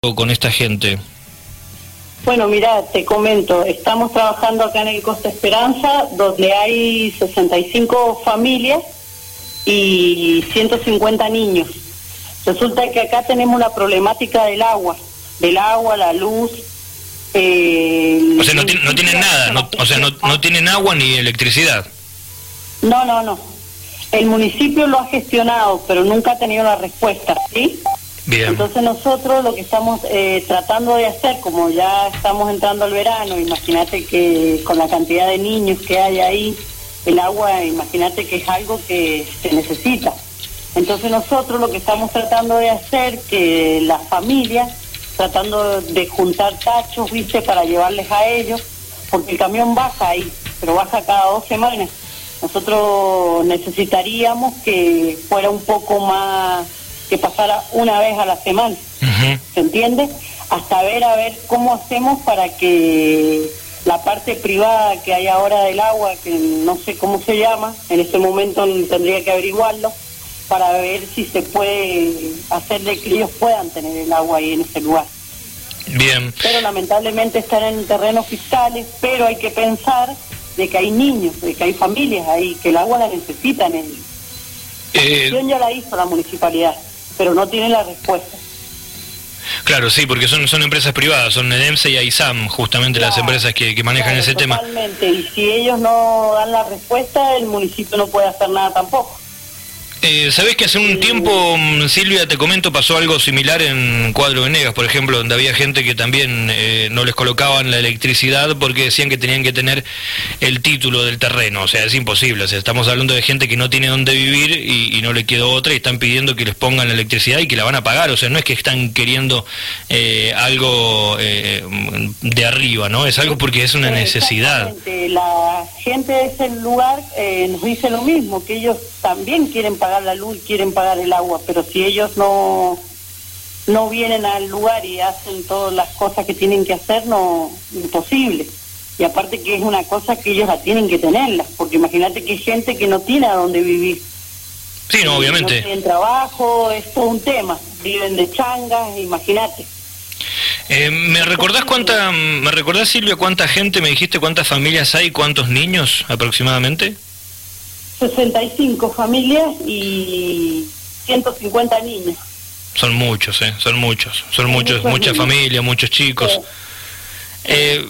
con esta gente? Bueno, mira, te comento, estamos trabajando acá en el Costa Esperanza, donde hay 65 familias y 150 niños. Resulta que acá tenemos una problemática del agua, del agua, la luz. Eh, o sea, no, tienen nada, o sea, no, no tienen agua ni electricidad. No, no, no. El municipio lo ha gestionado, pero nunca ha tenido la respuesta, ¿sí? Entonces nosotros lo que estamos eh, tratando de hacer, como ya estamos entrando al verano, imagínate que con la cantidad de niños que hay ahí, el agua, imagínate que es algo que se necesita. Entonces nosotros lo que estamos tratando de hacer, que las familias, tratando de juntar tachos, viste, para llevarles a ellos, porque el camión baja ahí, pero baja cada dos semanas. Nosotros necesitaríamos que fuera un poco más que pasara una vez a la semana, ¿se entiende? Hasta ver a ver cómo hacemos para que la parte privada que hay ahora del agua, que no sé cómo se llama, en este momento tendría que averiguarlo, para ver si se puede hacer de que ellos puedan tener el agua ahí en ese lugar. Bien. Pero lamentablemente están en terrenos fiscales, pero hay que pensar de que hay niños, de que hay familias ahí, que el agua la necesitan. En... Eh... ya la hizo la municipalidad pero no tiene la respuesta. Claro, sí, porque son, son empresas privadas, son EDEMSE y AISAM, justamente las empresas que, manejan ese tema. Totalmente, y si ellos no dan la respuesta, el municipio no puede hacer nada tampoco. Eh, Sabés que hace un tiempo, mm, Silvia, te comento, pasó algo similar en Cuadro Venegas, por ejemplo, donde había gente que también eh, no les colocaban la electricidad porque decían que tenían que tener el título del terreno. O sea, es imposible. O sea, estamos hablando de gente que no tiene dónde vivir y, no le quedó otra y están pidiendo que les pongan la electricidad y que la van a pagar. O sea, no es que están queriendo eh, algo eh, de arriba, ¿no? Es algo porque es una necesidad. La gente de ese lugar nos dice lo mismo, que ellos también quieren pagar la luz y quieren pagar el agua, pero si ellos no no vienen al lugar y hacen todas las cosas que tienen que hacer, no imposible. Y aparte que es una cosa que ellos la tienen que tenerla, porque imagínate que hay gente que no tiene a dónde vivir. Sí, no, obviamente. No tienen trabajo, es todo un tema. Viven de changas, imagínate. Eh, ¿Me recordás cuánta, me recordás Silvia cuánta gente, me dijiste cuántas familias hay, cuántos niños aproximadamente? 65 familias y 150 niños. Son muchos, ¿eh? Son muchos, son muchos, muchas familias, muchos chicos. Eh,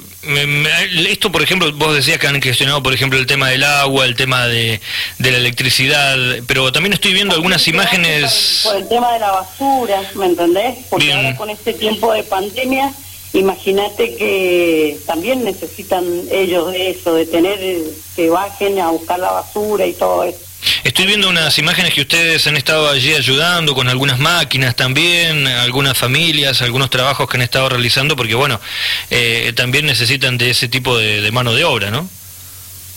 esto, por ejemplo, vos decías que han gestionado, por ejemplo, el tema del agua, el tema de, de la electricidad, pero también estoy viendo algunas imágenes... Por el tema de la basura, ¿me entendés? Porque ahora con este tiempo de pandemia Imagínate que también necesitan ellos de eso, de tener que bajen a buscar la basura y todo eso. Estoy viendo unas imágenes que ustedes han estado allí ayudando con algunas máquinas también, algunas familias, algunos trabajos que han estado realizando, porque bueno, eh, también necesitan de ese tipo de, mano de obra, ¿no?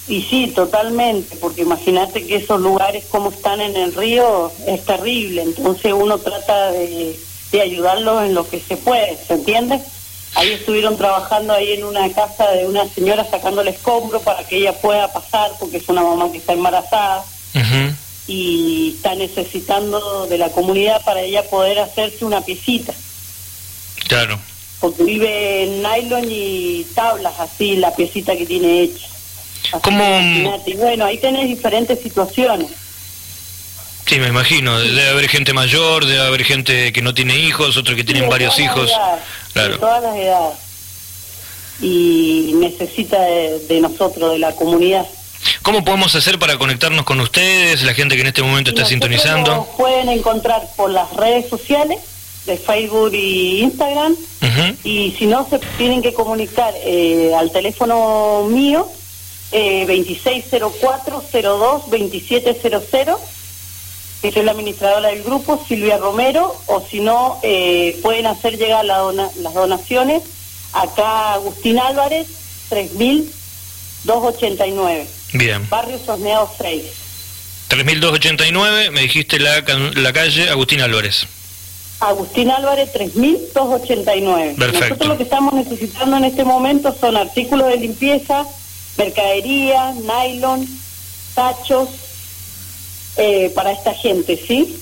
Y sí, totalmente, porque imagínate que esos lugares como están en el río es terrible, entonces uno trata de, de ayudarlos en lo que se puede, ¿se entiende? Ahí estuvieron trabajando ahí en una casa de una señora sacándole escombro para que ella pueda pasar, porque es una mamá que está embarazada y está necesitando de la comunidad para ella poder hacerse una piecita. Claro. Porque vive en nylon y tablas, así la piecita que tiene hecha. ¿Cómo? bueno, ahí tenés diferentes situaciones. Sí, me imagino. Debe haber gente mayor, debe haber gente que no tiene hijos, otros que tienen varios hijos. claro. De todas las edades. Y necesita de, nosotros, de la comunidad. ¿Cómo podemos hacer para conectarnos con ustedes, la gente que en este momento está sintonizando? Nos pueden encontrar por las redes sociales de Facebook y Instagram. Y si no, se tienen que comunicar eh, al teléfono mío, eh, 2604-02-2700 que soy la administradora del grupo, Silvia Romero, o si no, eh, pueden hacer llegar las donaciones acá Agustín Álvarez, 3289. Bien. Barrio Sosneado 6. 3289, me dijiste la, la calle Agustín Álvarez. Agustín Álvarez 3289. Perfecto. Nosotros lo que estamos necesitando en este momento son artículos de limpieza, mercadería, nylon, tachos, eh, para esta gente, ¿sí?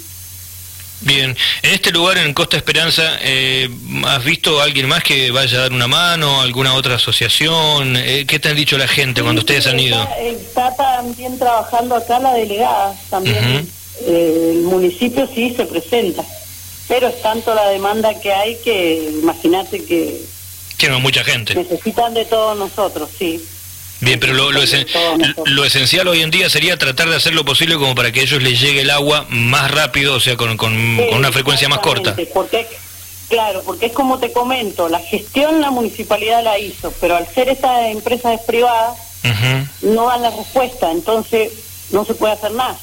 Bien, en este lugar, en Costa Esperanza, eh, ¿has visto a alguien más que vaya a dar una mano, alguna otra asociación? Eh, ¿Qué te han dicho la gente cuando ustedes han ido? Está, también trabajando acá la delegada, también eh, el municipio sí se presenta, pero es tanto la demanda que hay que imagínate que... Tiene mucha gente. Necesitan de todos nosotros, sí. Bien, pero lo, lo, esencial hoy en día sería tratar de hacer lo posible como para que a ellos les llegue el agua más rápido, o sea, con, con, una frecuencia más corta. Porque, claro, porque es como te comento, la gestión la municipalidad la hizo, pero al ser estas empresas privadas, no dan la respuesta, entonces no se puede hacer nada.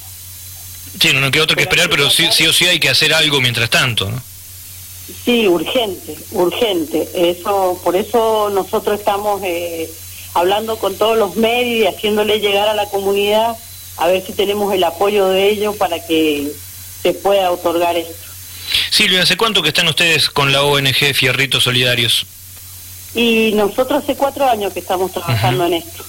Sí, no, queda otro que esperar, pero sí, sí o sí hay que hacer algo mientras tanto, ¿no? Sí, urgente, urgente. Eso, por eso nosotros estamos... Eh, hablando con todos los medios y haciéndole llegar a la comunidad a ver si tenemos el apoyo de ellos para que se pueda otorgar esto. Silvia, ¿hace cuánto que están ustedes con la ONG Fierritos Solidarios? Y nosotros hace cuatro años que estamos trabajando en esto.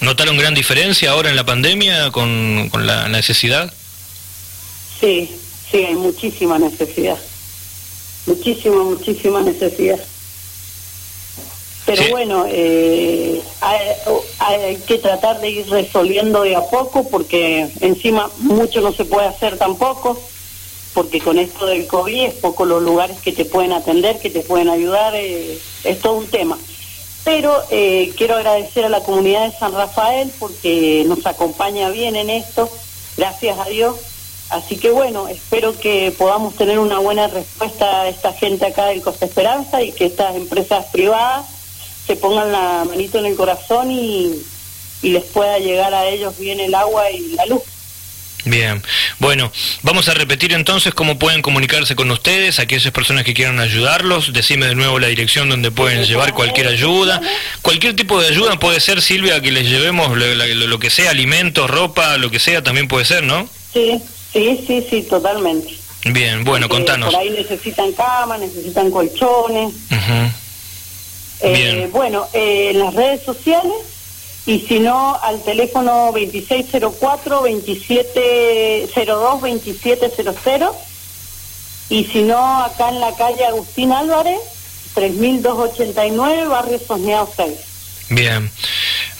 ¿Notaron gran diferencia ahora en la pandemia con, con la necesidad? Sí, sí, hay muchísima necesidad. Muchísima, muchísima necesidad. Pero bueno, eh, hay, que tratar de ir resolviendo de a poco porque encima mucho no se puede hacer tampoco, porque con esto del COVID es poco los lugares que te pueden atender, que te pueden ayudar, eh, es todo un tema. Pero eh, quiero agradecer a la comunidad de San Rafael porque nos acompaña bien en esto, gracias a Dios. Así que bueno, espero que podamos tener una buena respuesta a esta gente acá del Costa Esperanza y que estas empresas privadas se pongan la manito en el corazón y, les pueda llegar a ellos bien el agua y la luz. Bien, bueno, vamos a repetir entonces cómo pueden comunicarse con ustedes, aquellas personas que quieran ayudarlos, decime de nuevo la dirección donde pueden llevar cualquier ayuda, cualquier tipo de ayuda puede ser, Silvia, que les llevemos lo, que sea, alimentos, ropa, lo que sea, también puede ser, ¿no? Sí, sí, sí, sí, totalmente. Bien, bueno, contanos. Por ahí necesitan camas, necesitan colchones. Eh, bueno, eh, en las redes sociales y si no al teléfono 2604-2702-2700 y si no acá en la calle Agustín Álvarez, 3289, Barrio Sosneado 6. Bien.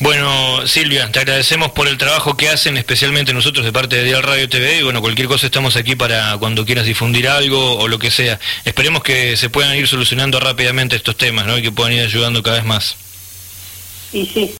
Bueno, Silvia, te agradecemos por el trabajo que hacen, especialmente nosotros de parte de Dial Radio TV. Y bueno, cualquier cosa estamos aquí para cuando quieras difundir algo o lo que sea. Esperemos que se puedan ir solucionando rápidamente estos temas, ¿no? Y que puedan ir ayudando cada vez más. Y sí.